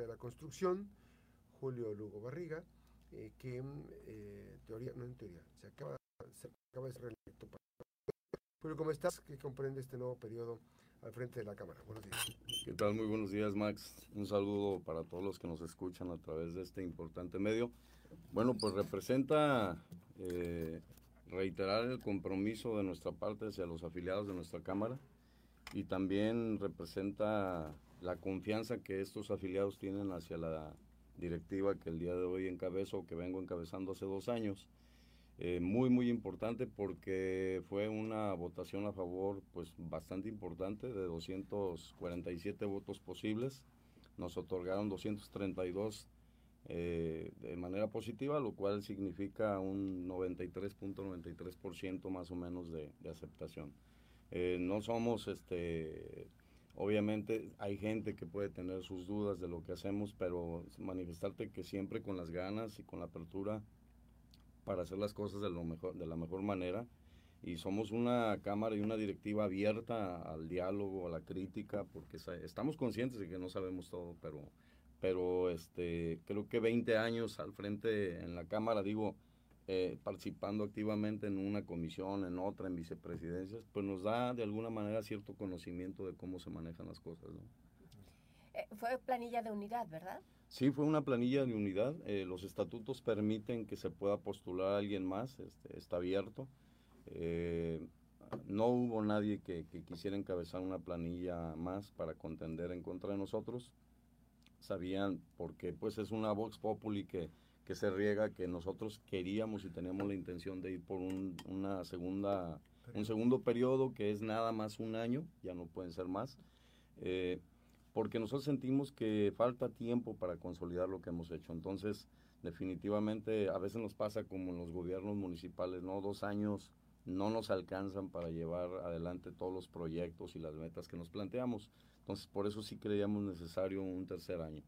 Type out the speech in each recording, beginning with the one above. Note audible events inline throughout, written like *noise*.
de la construcción, Julio Lugo Barriga, eh, que en teoría, no en teoría, se acaba, se acaba de ser reelecto. Julio, ¿cómo estás? ¿Qué comprende este nuevo periodo al frente de la Cámara? Buenos días. ¿Qué tal? Muy buenos días, Max. Un saludo para todos los que nos escuchan a través de este importante medio. Bueno, pues representa eh, reiterar el compromiso de nuestra parte hacia los afiliados de nuestra Cámara y también representa la confianza que estos afiliados tienen hacia la directiva que el día de hoy encabezo, que vengo encabezando hace dos años. Eh, muy, muy importante porque fue una votación a favor pues bastante importante de 247 votos posibles. Nos otorgaron 232 eh, de manera positiva, lo cual significa un 93.93% más o menos de, aceptación. Eh, no somos, este, obviamente hay gente que puede tener sus dudas de lo que hacemos, pero manifestarte que siempre con las ganas y con la apertura para hacer las cosas de, lo mejor, de la mejor manera. Y somos una cámara y una directiva abierta al diálogo, a la crítica, porque estamos conscientes de que no sabemos todo, pero pero este, creo que 20 años al frente en la Cámara, digo, eh, participando activamente en una comisión, en otra, en vicepresidencias, pues nos da de alguna manera cierto conocimiento de cómo se manejan las cosas. ¿no? Eh, fue planilla de unidad, ¿verdad? Sí, fue una planilla de unidad. Eh, los estatutos permiten que se pueda postular a alguien más, este, está abierto. no hubo nadie que, que quisiera encabezar una planilla más para contender en contra de nosotros sabían, porque pues es una Vox Populi que, que se riega, que nosotros queríamos y teníamos la intención de ir por un, una segunda, un segundo periodo que es nada más un año, ya no pueden ser más, eh, porque nosotros sentimos que falta tiempo para consolidar lo que hemos hecho. Entonces, definitivamente, a veces nos pasa como en los gobiernos municipales, ¿no? Dos años no nos alcanzan para llevar adelante todos los proyectos y las metas que nos planteamos. Entonces, por eso sí creíamos necesario un tercer año.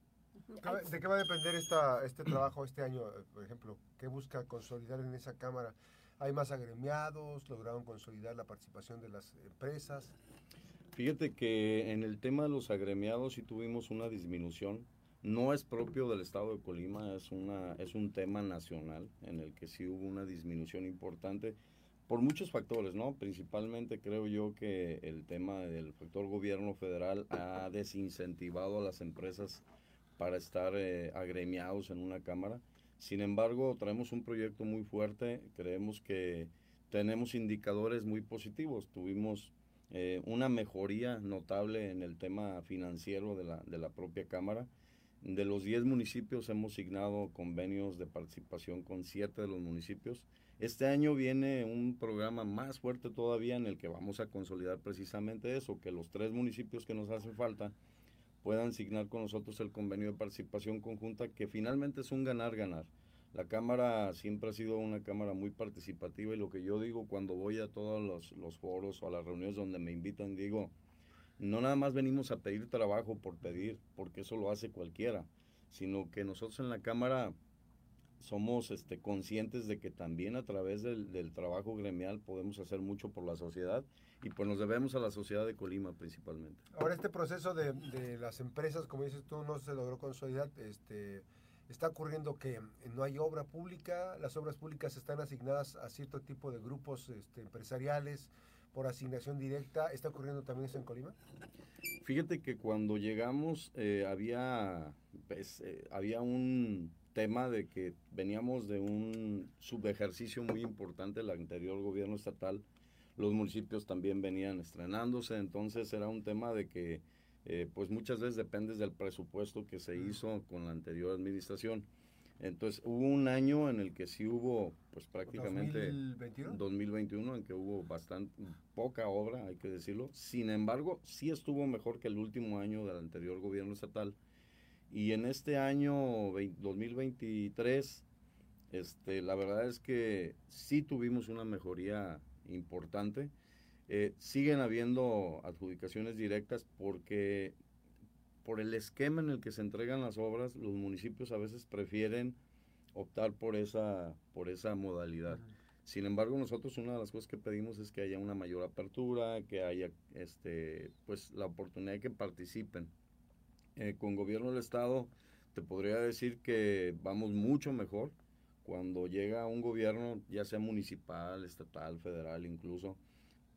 ¿De qué va a depender esta, este trabajo este año, por ejemplo? ¿Qué busca consolidar en esa Cámara? ¿Hay más agremiados? ¿Lograron consolidar la participación de las empresas? Fíjate que en el tema de los agremiados sí tuvimos una disminución. No es propio del estado de Colima, es, una, es un tema nacional en el que sí hubo una disminución importante por muchos factores, ¿no? Principalmente creo yo que el tema del factor gobierno federal ha desincentivado a las empresas para estar eh, agremiados en una cámara. Sin embargo, traemos un proyecto muy fuerte, creemos que tenemos indicadores muy positivos. Tuvimos eh, una mejoría notable en el tema financiero de la, de la propia Cámara. De los 10 municipios hemos signado convenios de participación con 7 de los municipios este año viene un programa más fuerte todavía en el que vamos a consolidar precisamente eso, que los tres municipios que nos hacen falta puedan signar con nosotros el convenio de participación conjunta, que finalmente es un ganar-ganar. La Cámara siempre ha sido una Cámara muy participativa y lo que yo digo cuando voy a todos los, los foros o a las reuniones donde me invitan, digo, no nada más venimos a pedir trabajo por pedir, porque eso lo hace cualquiera, sino que nosotros en la Cámara somos este, conscientes de que también a través del, trabajo gremial podemos hacer mucho por la sociedad y pues nos debemos a la sociedad de Colima principalmente. Ahora este proceso de, de las empresas, como dices tú, no se logró consolidar, este, está ocurriendo que no hay obra pública, las obras públicas están asignadas a cierto tipo de grupos este, empresariales por asignación directa, ¿está ocurriendo también eso en Colima? Fíjate que cuando llegamos eh, había, pues, eh, había un tema de que veníamos de un subejercicio muy importante del anterior gobierno estatal, los municipios también venían estrenándose, entonces era un tema de que eh, pues muchas veces depende del presupuesto que se hizo con la anterior administración. Entonces hubo un año en el que sí hubo pues prácticamente 2021, 2021 en que hubo bastante poca obra, hay que decirlo. Sin embargo, sí estuvo mejor que el último año del anterior gobierno estatal y en este año 2023, este, la verdad es que sí tuvimos una mejoría importante. Eh, siguen habiendo adjudicaciones directas porque por el esquema en el que se entregan las obras, los municipios a veces prefieren optar por esa, por esa modalidad. Sin embargo, nosotros una de las cosas que pedimos es que haya una mayor apertura, que haya este, pues, la oportunidad de que participen Eh, con gobierno del Estado te podría decir que vamos mucho mejor cuando llega un gobierno, ya sea municipal, estatal, federal incluso,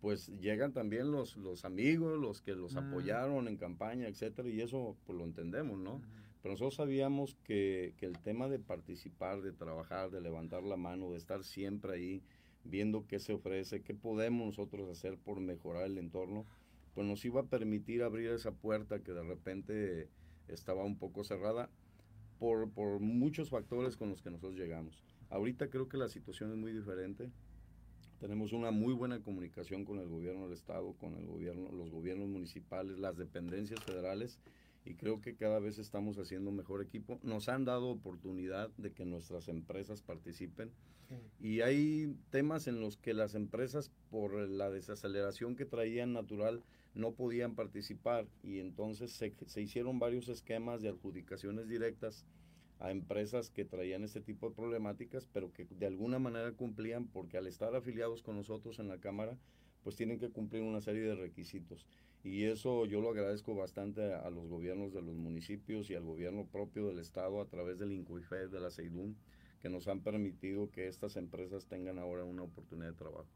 pues llegan también los, los amigos, los que los apoyaron en campaña, etcétera, y eso pues lo entendemos, ¿no? Pero nosotros sabíamos que, que, el tema de participar, de trabajar, de levantar la mano, de estar siempre ahí, viendo qué se ofrece, qué podemos nosotros hacer por mejorar el entorno, pues nos iba a permitir abrir esa puerta que de repente estaba un poco cerrada por, por muchos factores con los que nosotros llegamos. Ahorita creo que la situación es muy diferente. Tenemos una muy buena comunicación con el gobierno del estado, con el gobierno, los gobiernos municipales, las dependencias federales y creo que cada vez estamos haciendo mejor equipo. Nos han dado oportunidad de que nuestras empresas participen y hay temas en los que las empresas por la desaceleración que traían natural no podían participar y entonces se, se hicieron varios esquemas de adjudicaciones directas a empresas que traían este tipo de problemáticas, pero que de alguna manera cumplían porque al estar afiliados con nosotros en la Cámara, pues tienen que cumplir una serie de requisitos. Y eso yo lo agradezco bastante a, los gobiernos de los municipios y al gobierno propio del Estado a través del INCUIFED, de la CEIDUN, que nos han permitido que estas empresas tengan ahora una oportunidad de trabajo.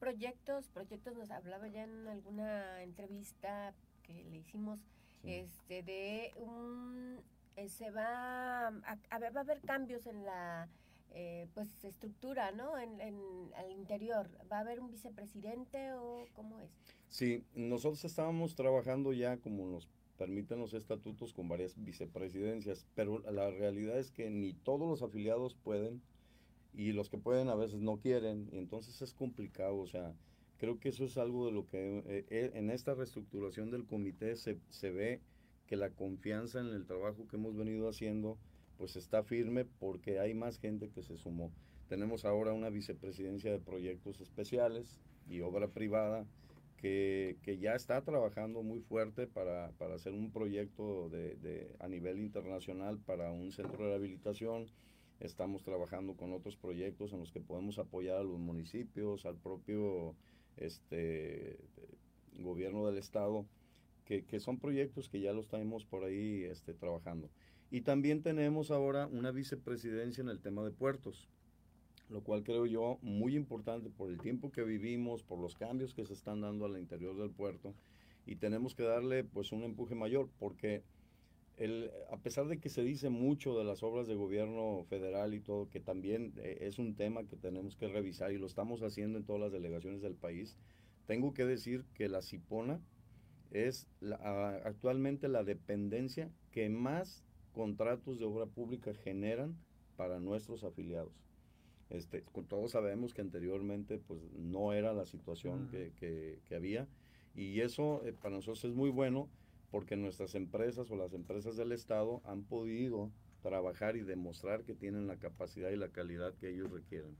Proyectos, proyectos nos hablaba ya en alguna entrevista que le hicimos este de un eh, se va a, a, va a haber cambios en la eh, pues estructura, ¿no? En, en, al interior. ¿Va a haber un vicepresidente o cómo es? Sí, nosotros estábamos trabajando ya como nos permiten los estatutos con varias vicepresidencias, pero la realidad es que ni todos los afiliados pueden y los que pueden a veces no quieren, y entonces es complicado, o sea, creo que eso es algo de lo que eh, eh, en esta reestructuración del comité se, se ve que la confianza en el trabajo que hemos venido haciendo pues está firme porque hay más gente que se sumó. Tenemos ahora una vicepresidencia de proyectos especiales y obra privada que, que ya está trabajando muy fuerte para, para hacer un proyecto de, de, a nivel internacional para un centro de rehabilitación. Estamos trabajando con otros proyectos en los que podemos apoyar a los municipios, al propio este, gobierno del estado, que, que son proyectos que ya los tenemos por ahí este, trabajando. Y también tenemos ahora una vicepresidencia en el tema de puertos, lo cual creo yo muy importante por el tiempo que vivimos, por los cambios que se están dando al interior del puerto y tenemos que darle pues un empuje mayor porque el, a pesar de que se dice mucho de las obras de gobierno federal y todo, que también eh, es un tema que tenemos que revisar y lo estamos haciendo en todas las delegaciones del país, tengo que decir que la CIPONA es actualmente la dependencia que más contratos de obra pública generan para nuestros afiliados. Este, todos sabemos que anteriormente pues no era la situación que, que, que, había y eso eh, para nosotros es muy bueno porque nuestras empresas o las empresas del Estado han podido trabajar y demostrar que tienen la capacidad y la calidad que ellos requieren.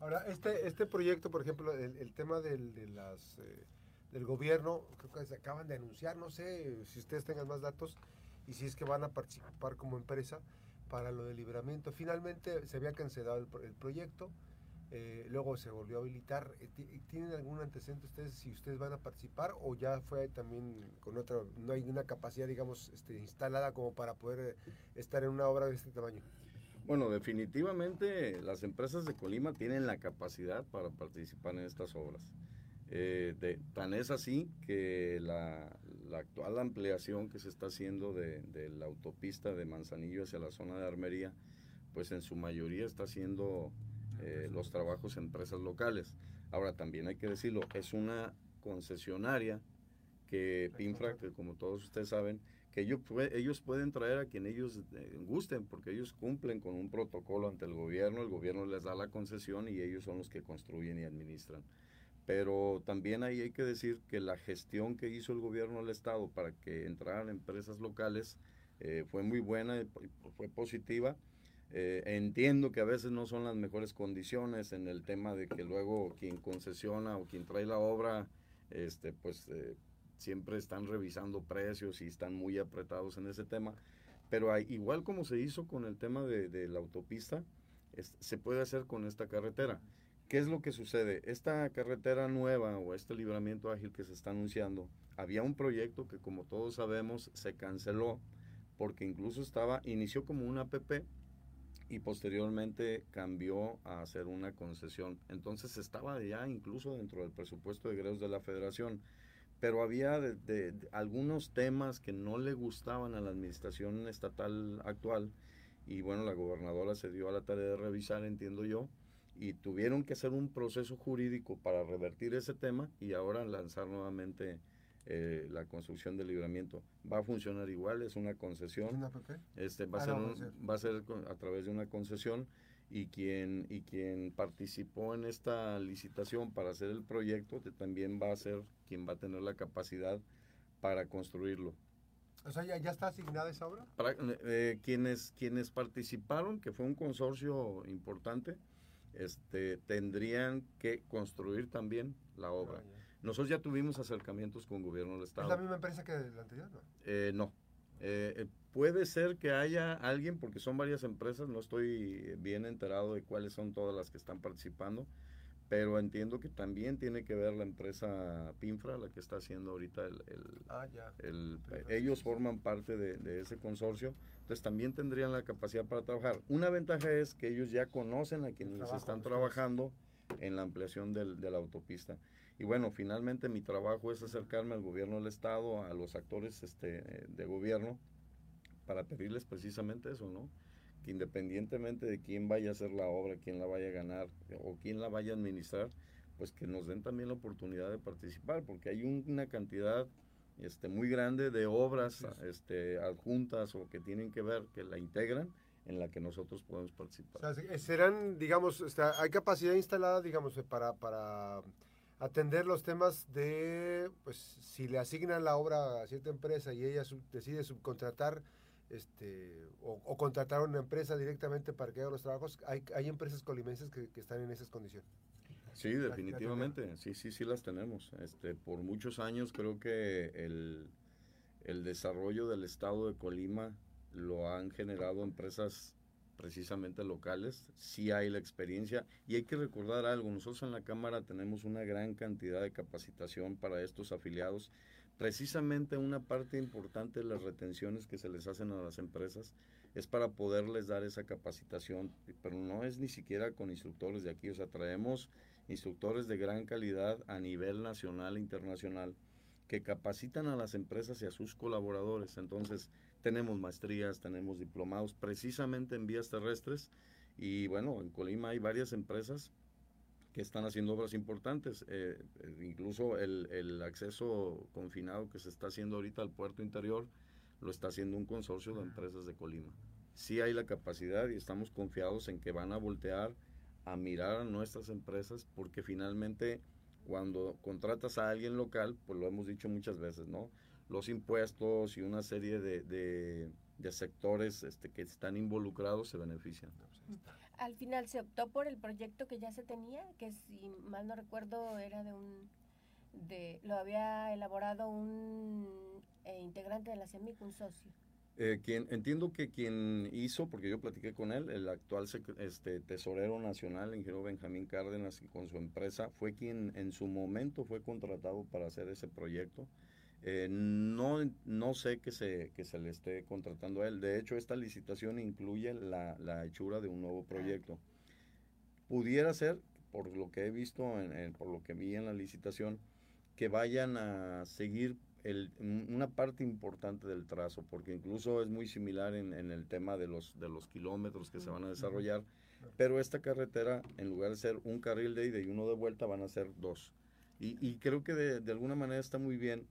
Ahora, este, este proyecto, por ejemplo, el, el tema del, de las, eh, del gobierno, creo que se acaban de anunciar, no sé si ustedes tengan más datos, y si es que van a participar como empresa para lo del libramiento. Finalmente se había cancelado el, el proyecto, eh, luego se volvió a habilitar. Eh, ¿Tienen algún antecedente ustedes si ustedes van a participar o ya fue también con otra, no hay una capacidad, digamos, este, instalada como para poder eh, estar en una obra de este tamaño? Bueno, definitivamente las empresas de Colima tienen la capacidad para participar en estas obras. Eh, de, tan es así que la, la, actual ampliación que se está haciendo de, de, la autopista de Manzanillo hacia la zona de Armería, pues en su mayoría está haciendo eh, los trabajos en empresas locales. Ahora también hay que decirlo, es una concesionaria que PINFRA, que como todos ustedes saben, que ellos, ellos pueden traer a quien ellos eh, gusten, porque ellos cumplen con un protocolo ante el gobierno, el gobierno les da la concesión y ellos son los que construyen y administran. Pero también ahí hay que decir que la gestión que hizo el gobierno del Estado para que entraran empresas locales eh, fue muy buena, fue positiva. Eh, entiendo que a veces no son las mejores condiciones en el tema de que luego quien concesiona o quien trae la obra, este, pues eh, siempre están revisando precios y están muy apretados en ese tema. Pero hay, igual como se hizo con el tema de, de la autopista, es, se puede hacer con esta carretera ¿Qué es lo que sucede? Esta carretera nueva o este libramiento ágil que se está anunciando, había un proyecto que como todos sabemos se canceló porque incluso estaba, inició como una APP y posteriormente cambió a hacer una concesión. Entonces estaba ya incluso dentro del presupuesto de egresos de la federación, pero había algunos temas que no le gustaban a la administración estatal actual y bueno, la gobernadora se dio a la tarea de revisar, entiendo yo, y tuvieron que hacer un proceso jurídico para revertir ese tema y ahora lanzar nuevamente eh, la construcción del libramiento. Va a funcionar igual, es una concesión. Este, va, a ah, ser va a ser a través de una concesión y quien, y quien participó en esta licitación para hacer el proyecto también va a ser quien va a tener la capacidad para construirlo. O sea, ¿ya, ya está asignada esa obra? Para, eh, quienes, quienes participaron, que fue un consorcio importante, este, tendrían que construir también la obra. Ah, nosotros ya tuvimos acercamientos con gobierno del Estado. ¿Es la misma empresa que la anterior? No. Eh, no. Eh, eh, puede ser que haya alguien, porque son varias empresas, no estoy bien enterado de cuáles son todas las que están participando, pero entiendo que también tiene que ver la empresa Pinfra, la que está haciendo ahorita el... ah, ya. ellos forman parte de, ese consorcio, entonces también tendrían la capacidad para trabajar. Una ventaja es que ellos ya conocen a quienes están trabajando en la ampliación del, de la autopista. Y bueno, finalmente mi trabajo es acercarme al gobierno del Estado, a los actores este, de gobierno, para pedirles precisamente eso, ¿no? Que independientemente de quién vaya a hacer la obra, quién la vaya a ganar o quién la vaya a administrar, pues que nos den también la oportunidad de participar, porque hay una cantidad este, muy grande de obras este, adjuntas o que tienen que ver, que la integran, en la que nosotros podemos participar. O sea, serán, digamos, hay capacidad instalada, digamos, para, para atender los temas de, pues, si le asignan la obra a cierta empresa y ella decide subcontratar este, o, contratar a una empresa directamente para que haga los trabajos, hay, hay empresas colimenses que, están en esas condiciones. Sí, definitivamente, sí, sí, sí las tenemos. Este, por muchos años creo que el, el desarrollo del estado de Colima lo han generado empresas precisamente locales, sí hay la experiencia. Y hay que recordar algo, nosotros en la Cámara tenemos una gran cantidad de capacitación para estos afiliados, precisamente una parte importante de las retenciones que se les hacen a las empresas es para poderles dar esa capacitación, pero no es ni siquiera con instructores de aquí, o sea, traemos instructores de gran calidad a nivel nacional e internacional que capacitan a las empresas y a sus colaboradores, entonces tenemos maestrías, tenemos diplomados precisamente en vías terrestres y bueno, en Colima hay varias empresas que están haciendo obras importantes, eh, eh, incluso el, el, acceso confinado que se está haciendo ahorita al puerto interior lo está haciendo un consorcio de empresas de Colima. Sí hay la capacidad y estamos confiados en que van a voltear a mirar a nuestras empresas porque finalmente cuando contratas a alguien local, pues lo hemos dicho muchas veces, ¿no? los impuestos y una serie de, de, sectores este, que están involucrados se benefician. Al final se optó por el proyecto que ya se tenía, que si mal no recuerdo era de un, de, lo había elaborado un eh, integrante de la CEMIC, un socio. Eh, quien, entiendo que quien hizo, porque yo platiqué con él, el actual este, tesorero nacional, ingeniero Benjamín Cárdenas, con su empresa, fue quien en su momento fue contratado para hacer ese proyecto. Eh, no, no sé que se, que se le esté contratando a él. De hecho, esta licitación incluye la, la hechura de un nuevo proyecto. Pudiera ser, por lo que he visto, por lo que vi en la licitación, que vayan a seguir el, una parte importante del trazo, porque incluso es muy similar en, en el tema de los, de los kilómetros que se van a desarrollar, pero esta carretera, en lugar de ser un carril de ida y uno de vuelta, van a ser dos. Y, y creo que de, de alguna manera está muy bien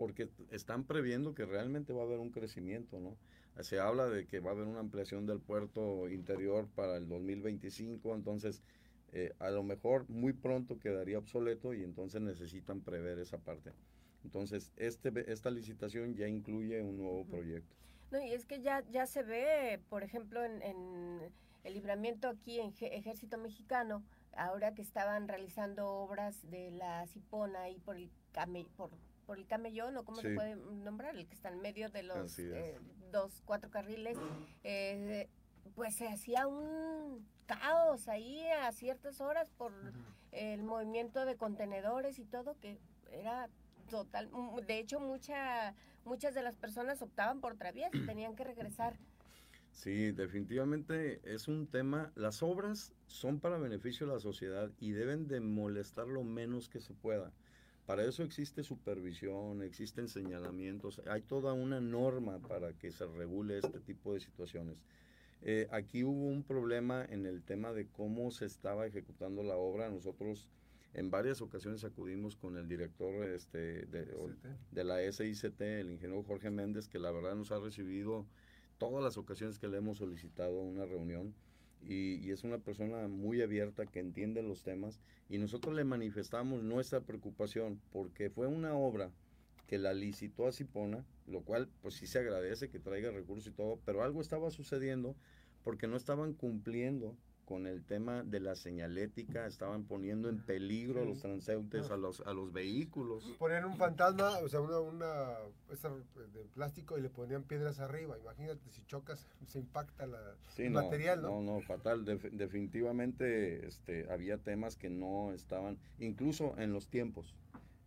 porque están previendo que realmente va a haber un crecimiento, ¿no? Se habla de que va a haber una ampliación del puerto interior para el 2025, entonces eh, a lo mejor muy pronto quedaría obsoleto y entonces necesitan prever esa parte. Entonces, este, esta licitación ya incluye un nuevo proyecto. No, y es que ya, ya se ve, por ejemplo, en, el libramiento aquí en Ejército Mexicano, ahora que estaban realizando obras de la Cipona y por el por por el camellón o cómo se puede nombrar, el que está en medio de los eh, dos, cuatro carriles. Eh, pues se hacía un caos ahí a ciertas horas por el movimiento de contenedores y todo que era total, de hecho mucha, muchas de las personas optaban por travías *clears throat* y tenían que regresar. Sí, definitivamente es un tema, las obras son para beneficio de la sociedad y deben de molestar lo menos que se pueda. Para eso existe supervisión, existen señalamientos, hay toda una norma para que se regule este tipo de situaciones. Eh, aquí hubo un problema en el tema de cómo se estaba ejecutando la obra. Nosotros en varias ocasiones acudimos con el director este, de, la SICT, el ingeniero Jorge Méndez, que la verdad nos ha recibido todas las ocasiones que le hemos solicitado una reunión. Y, es una persona muy abierta que entiende los temas y nosotros le manifestamos nuestra preocupación porque fue una obra que la licitó a Cipona, lo cual pues sí se agradece que traiga recursos y todo, pero algo estaba sucediendo porque no estaban cumpliendo con el tema de la señalética, estaban poniendo en peligro a los transeúntes, a los, a los vehículos. Ponían un fantasma, o sea, una, una de plástico y le ponían piedras arriba. Imagínate, si chocas, se impacta la, el material, ¿no? No, no, fatal. definitivamente este, había temas que no estaban, incluso en los tiempos.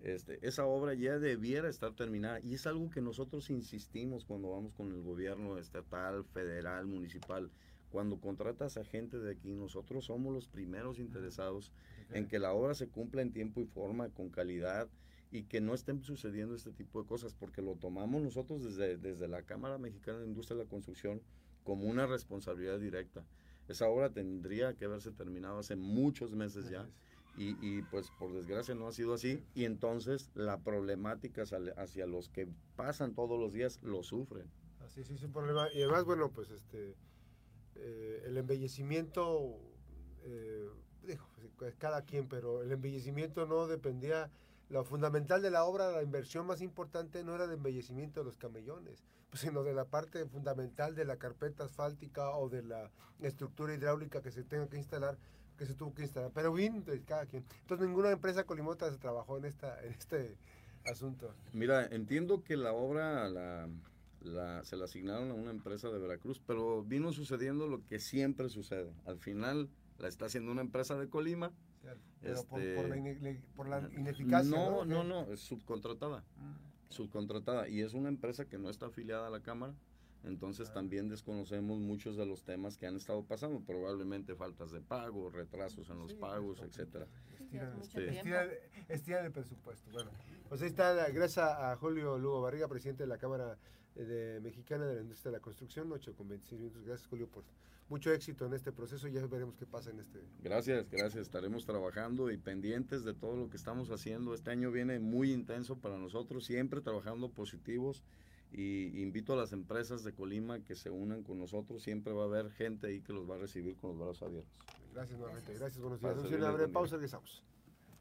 Este, esa obra ya debiera estar terminada y es algo que nosotros insistimos cuando vamos con el gobierno estatal, federal, municipal. Cuando contratas a gente de aquí, nosotros somos los primeros interesados en que la obra se cumpla en tiempo y forma, con calidad y que no estén sucediendo este tipo de cosas, porque lo tomamos nosotros desde, desde la Cámara Mexicana de Industria de la Construcción como una responsabilidad directa. Esa obra tendría que haberse terminado hace muchos meses ya y, y, pues por desgracia no ha sido así y entonces la problemática hacia, los que pasan todos los días lo sufren. Así sí es un problema y además bueno pues este eh, el embellecimiento eh, pues, cada quien pero el embellecimiento no dependía lo fundamental de la obra la inversión más importante no era el embellecimiento de los camellones pues, sino de la parte fundamental de la carpeta asfáltica o de la estructura hidráulica que se tenga que instalar que se tuvo que instalar. Pero bien, cada quien. Entonces ninguna empresa colimota se trabajó en, esta, en este asunto. Mira, entiendo que la obra la, la, se la asignaron a una empresa de Veracruz, pero vino sucediendo lo que siempre sucede. Al final la está haciendo una empresa de Colima. Pero por, por, la, ineficacia. No, no, no, es subcontratada. Mm. Subcontratada. Y es una empresa que no está afiliada a la Cámara entonces también desconocemos muchos de los temas que han estado pasando, probablemente faltas de pago, retrasos en los pagos, etcétera. Estiran, el presupuesto. Bueno, pues ahí está, gracias a Julio Lugo Barriga, presidente de la Cámara de Mexicana de la Industria de la Construcción, 8 con 26 minutos. Gracias Julio por mucho éxito en este proceso y ya veremos qué pasa en este. Gracias, gracias. Estaremos trabajando y pendientes de todo lo que estamos haciendo. Este año viene muy intenso para nosotros, siempre trabajando positivos y invito a las empresas de Colima que se unan con nosotros. Siempre va a haber gente ahí que los va a recibir con los brazos abiertos. Gracias nuevamente. Gracias, buenos días. Una breve pausa, regresamos.